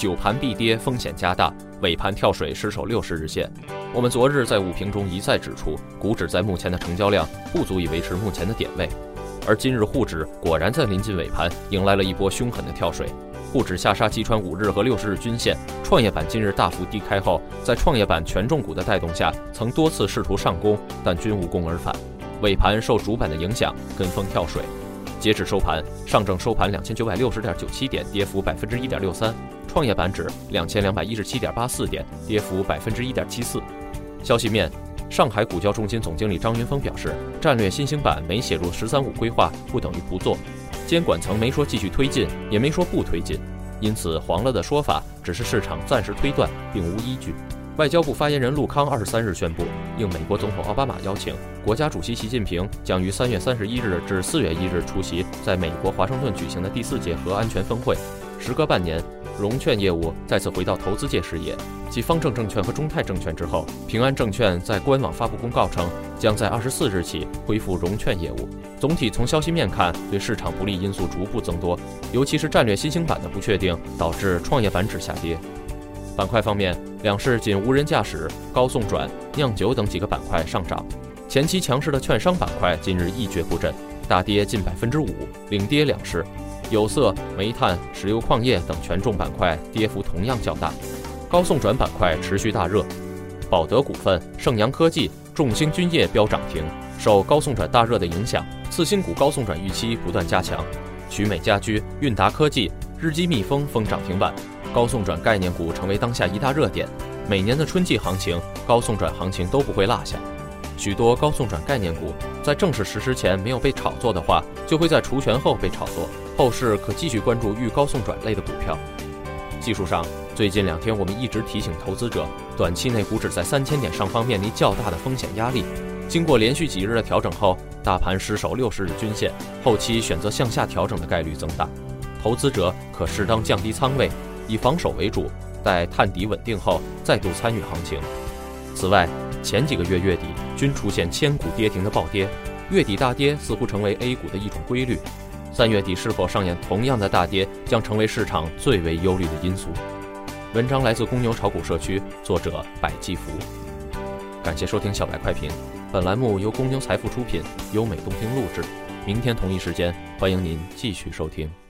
九盘必跌，风险加大，尾盘跳水失守六十日线。我们昨日在午评中一再指出，股指在目前的成交量不足以维持目前的点位，而今日沪指果然在临近尾盘迎来了一波凶狠的跳水，沪指下杀击穿五日和六十日均线，创业板今日大幅低开后，在创业板权重股的带动下，曾多次试图上攻，但均无功而返，尾盘受主板的影响跟风跳水。截止收盘，上证收盘两千九百六十点九七点，跌幅百分之一点六三；创业板指两千两百一十七点八四点，跌幅百分之一点七四。消息面，上海股交中心总经理张云峰表示，战略新兴板没写入“十三五”规划，不等于不做。监管层没说继续推进，也没说不推进，因此黄了的说法只是市场暂时推断，并无依据。外交部发言人陆康二十三日宣布，应美国总统奥巴马邀请，国家主席习近平将于三月三十一日至四月一日出席在美国华盛顿举行的第四届核安全峰会。时隔半年，融券业务再次回到投资界视野。继方正证券和中泰证券之后，平安证券在官网发布公告称，将在二十四日起恢复融券业务。总体从消息面看，对市场不利因素逐步增多，尤其是战略新兴板的不确定，导致创业板指下跌。板块方面，两市仅无人驾驶、高送转、酿酒等几个板块上涨。前期强势的券商板块今日一蹶不振，大跌近百分之五，领跌两市。有色、煤炭、石油矿业等权重板块跌幅同样较大。高送转板块持续大热，宝德股份、盛阳科技、众星君业飙涨停。受高送转大热的影响，次新股高送转预期不断加强。曲美家居、韵达科技、日基蜜蜂封涨停板。高送转概念股成为当下一大热点，每年的春季行情，高送转行情都不会落下。许多高送转概念股在正式实施前没有被炒作的话，就会在除权后被炒作。后市可继续关注预高送转类的股票。技术上，最近两天我们一直提醒投资者，短期内股指在三千点上方面临较大的风险压力。经过连续几日的调整后，大盘失守六十日均线，后期选择向下调整的概率增大。投资者可适当降低仓位。以防守为主，待探底稳定后再度参与行情。此外，前几个月月底均出现千股跌停的暴跌，月底大跌似乎成为 A 股的一种规律。三月底是否上演同样的大跌，将成为市场最为忧虑的因素。文章来自公牛炒股社区，作者百济福。感谢收听小白快评，本栏目由公牛财富出品，优美动听录制。明天同一时间，欢迎您继续收听。